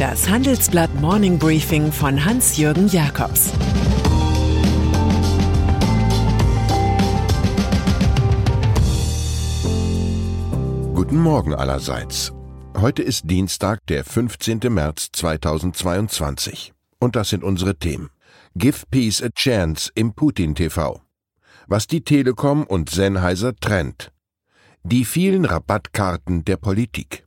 Das Handelsblatt Morning Briefing von Hans-Jürgen Jakobs Guten Morgen allerseits. Heute ist Dienstag, der 15. März 2022. Und das sind unsere Themen. Give Peace a Chance im Putin TV. Was die Telekom und Sennheiser trennt. Die vielen Rabattkarten der Politik.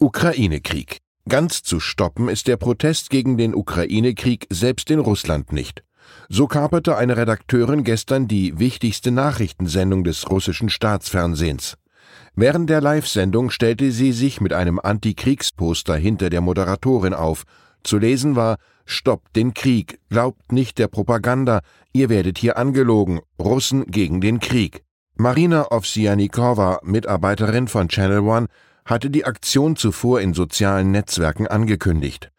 Ukraine-Krieg. Ganz zu stoppen ist der Protest gegen den Ukraine-Krieg selbst in Russland nicht. So kaperte eine Redakteurin gestern die wichtigste Nachrichtensendung des russischen Staatsfernsehens. Während der Live-Sendung stellte sie sich mit einem Antikriegsposter hinter der Moderatorin auf zu lesen war Stoppt den Krieg, glaubt nicht der Propaganda, ihr werdet hier angelogen, Russen gegen den Krieg. Marina Ovsianikova, Mitarbeiterin von Channel One, hatte die Aktion zuvor in sozialen Netzwerken angekündigt.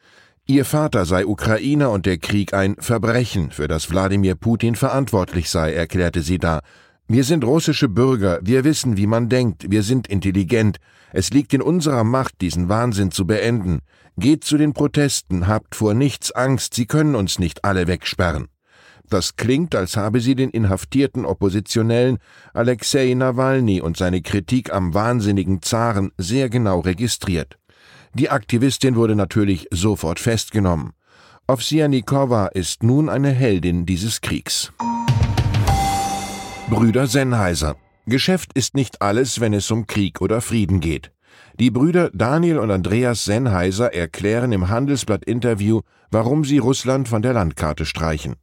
Ihr Vater sei Ukrainer und der Krieg ein Verbrechen, für das Wladimir Putin verantwortlich sei, erklärte sie da. Wir sind russische Bürger, wir wissen, wie man denkt, wir sind intelligent. Es liegt in unserer Macht, diesen Wahnsinn zu beenden. Geht zu den Protesten, habt vor nichts Angst, Sie können uns nicht alle wegsperren. Das klingt, als habe sie den inhaftierten Oppositionellen Alexei Nawalny und seine Kritik am wahnsinnigen Zaren sehr genau registriert. Die Aktivistin wurde natürlich sofort festgenommen. Ovsianikova ist nun eine Heldin dieses Kriegs. Brüder Sennheiser. Geschäft ist nicht alles, wenn es um Krieg oder Frieden geht. Die Brüder Daniel und Andreas Sennheiser erklären im Handelsblatt-Interview, warum sie Russland von der Landkarte streichen.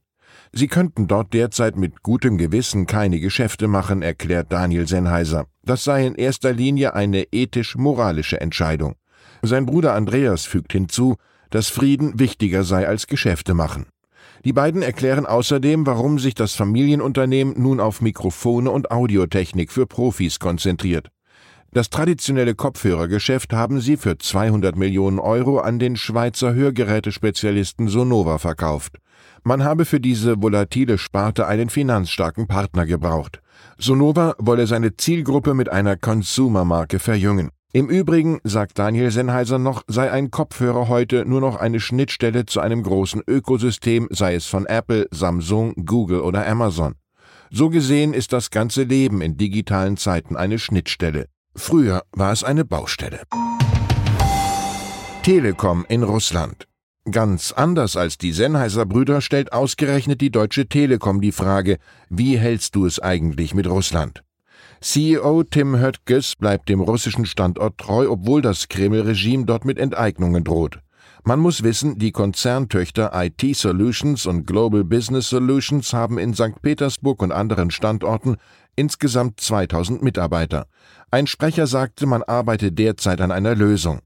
Sie könnten dort derzeit mit gutem Gewissen keine Geschäfte machen, erklärt Daniel Sennheiser. Das sei in erster Linie eine ethisch-moralische Entscheidung. Sein Bruder Andreas fügt hinzu, dass Frieden wichtiger sei als Geschäfte machen. Die beiden erklären außerdem, warum sich das Familienunternehmen nun auf Mikrofone und Audiotechnik für Profis konzentriert. Das traditionelle Kopfhörergeschäft haben sie für 200 Millionen Euro an den Schweizer Hörgerätespezialisten Sonova verkauft. Man habe für diese volatile Sparte einen finanzstarken Partner gebraucht. Sonova wolle seine Zielgruppe mit einer Consumer-Marke verjüngen. Im Übrigen, sagt Daniel Sennheiser noch, sei ein Kopfhörer heute nur noch eine Schnittstelle zu einem großen Ökosystem, sei es von Apple, Samsung, Google oder Amazon. So gesehen ist das ganze Leben in digitalen Zeiten eine Schnittstelle. Früher war es eine Baustelle. Telekom in Russland. Ganz anders als die Sennheiser Brüder stellt ausgerechnet die Deutsche Telekom die Frage, wie hältst du es eigentlich mit Russland? CEO Tim Höttges bleibt dem russischen Standort treu, obwohl das Kreml-Regime dort mit Enteignungen droht. Man muss wissen, die Konzerntöchter IT Solutions und Global Business Solutions haben in St. Petersburg und anderen Standorten insgesamt 2000 Mitarbeiter. Ein Sprecher sagte, man arbeite derzeit an einer Lösung.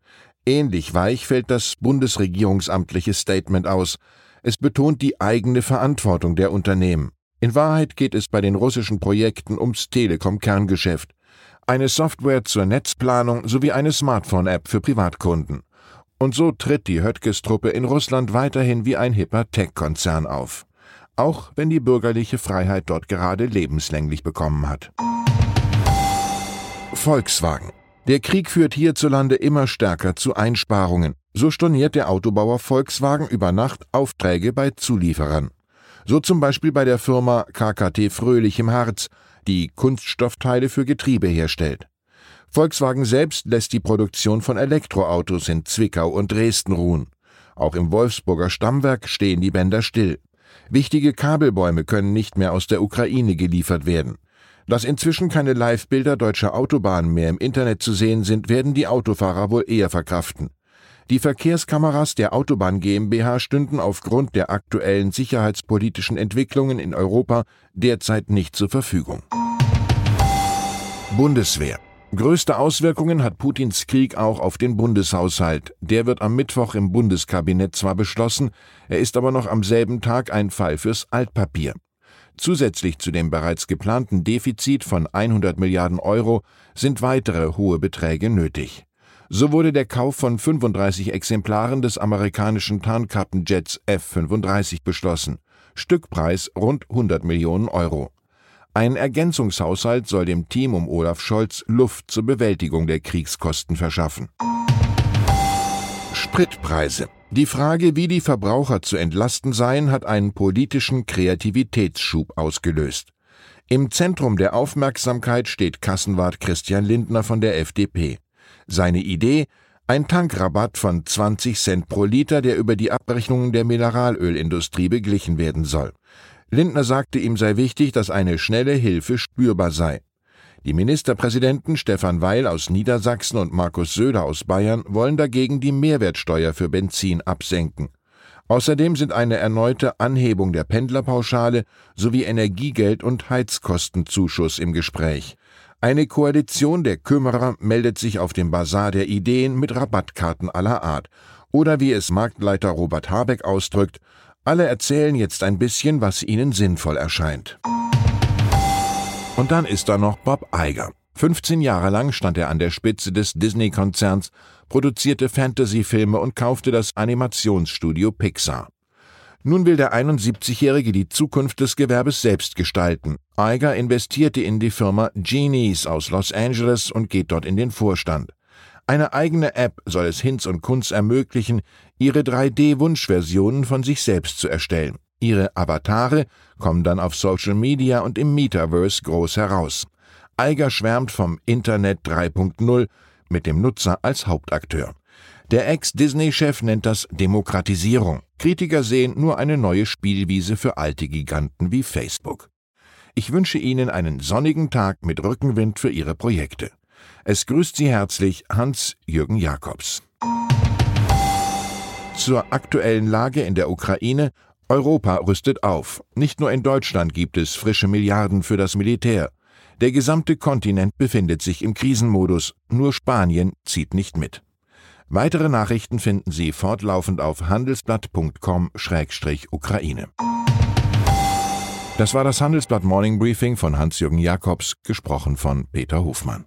Ähnlich weich fällt das bundesregierungsamtliche Statement aus. Es betont die eigene Verantwortung der Unternehmen. In Wahrheit geht es bei den russischen Projekten ums Telekom-Kerngeschäft, eine Software zur Netzplanung sowie eine Smartphone-App für Privatkunden. Und so tritt die Höttges-Truppe in Russland weiterhin wie ein hipper Tech-Konzern auf. Auch wenn die bürgerliche Freiheit dort gerade lebenslänglich bekommen hat. Volkswagen. Der Krieg führt hierzulande immer stärker zu Einsparungen. So storniert der Autobauer Volkswagen über Nacht Aufträge bei Zulieferern. So zum Beispiel bei der Firma KKT Fröhlich im Harz, die Kunststoffteile für Getriebe herstellt. Volkswagen selbst lässt die Produktion von Elektroautos in Zwickau und Dresden ruhen. Auch im Wolfsburger Stammwerk stehen die Bänder still. Wichtige Kabelbäume können nicht mehr aus der Ukraine geliefert werden. Dass inzwischen keine Live-Bilder deutscher Autobahnen mehr im Internet zu sehen sind, werden die Autofahrer wohl eher verkraften. Die Verkehrskameras der Autobahn GmbH stünden aufgrund der aktuellen sicherheitspolitischen Entwicklungen in Europa derzeit nicht zur Verfügung. Bundeswehr. Größte Auswirkungen hat Putins Krieg auch auf den Bundeshaushalt. Der wird am Mittwoch im Bundeskabinett zwar beschlossen, er ist aber noch am selben Tag ein Fall fürs Altpapier. Zusätzlich zu dem bereits geplanten Defizit von 100 Milliarden Euro sind weitere hohe Beträge nötig. So wurde der Kauf von 35 Exemplaren des amerikanischen Tarnkappenjets F-35 beschlossen. Stückpreis rund 100 Millionen Euro. Ein Ergänzungshaushalt soll dem Team um Olaf Scholz Luft zur Bewältigung der Kriegskosten verschaffen. Spritpreise. Die Frage, wie die Verbraucher zu entlasten seien, hat einen politischen Kreativitätsschub ausgelöst. Im Zentrum der Aufmerksamkeit steht Kassenwart Christian Lindner von der FDP. Seine Idee ein Tankrabatt von 20 Cent pro Liter, der über die Abrechnungen der Mineralölindustrie beglichen werden soll. Lindner sagte, ihm sei wichtig, dass eine schnelle Hilfe spürbar sei. Die Ministerpräsidenten Stefan Weil aus Niedersachsen und Markus Söder aus Bayern wollen dagegen die Mehrwertsteuer für Benzin absenken. Außerdem sind eine erneute Anhebung der Pendlerpauschale sowie Energiegeld und Heizkostenzuschuss im Gespräch. Eine Koalition der Kümmerer meldet sich auf dem Bazar der Ideen mit Rabattkarten aller Art. Oder wie es Marktleiter Robert Habeck ausdrückt, alle erzählen jetzt ein bisschen, was ihnen sinnvoll erscheint. Und dann ist da noch Bob Iger. 15 Jahre lang stand er an der Spitze des Disney-Konzerns, produzierte Fantasy-Filme und kaufte das Animationsstudio Pixar. Nun will der 71-Jährige die Zukunft des Gewerbes selbst gestalten. Iger investierte in die Firma Genies aus Los Angeles und geht dort in den Vorstand. Eine eigene App soll es Hinz und Kunz ermöglichen, ihre 3D-Wunschversionen von sich selbst zu erstellen. Ihre Avatare kommen dann auf Social Media und im Metaverse groß heraus. Eiger schwärmt vom Internet 3.0 mit dem Nutzer als Hauptakteur. Der Ex-Disney-Chef nennt das Demokratisierung. Kritiker sehen nur eine neue Spielwiese für alte Giganten wie Facebook. Ich wünsche Ihnen einen sonnigen Tag mit Rückenwind für Ihre Projekte. Es grüßt Sie herzlich Hans-Jürgen Jakobs. Zur aktuellen Lage in der Ukraine Europa rüstet auf. Nicht nur in Deutschland gibt es frische Milliarden für das Militär. Der gesamte Kontinent befindet sich im Krisenmodus, nur Spanien zieht nicht mit. Weitere Nachrichten finden Sie fortlaufend auf handelsblatt.com-ukraine. Das war das Handelsblatt Morning Briefing von Hans-Jürgen Jakobs, gesprochen von Peter Hofmann.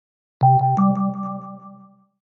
Thank you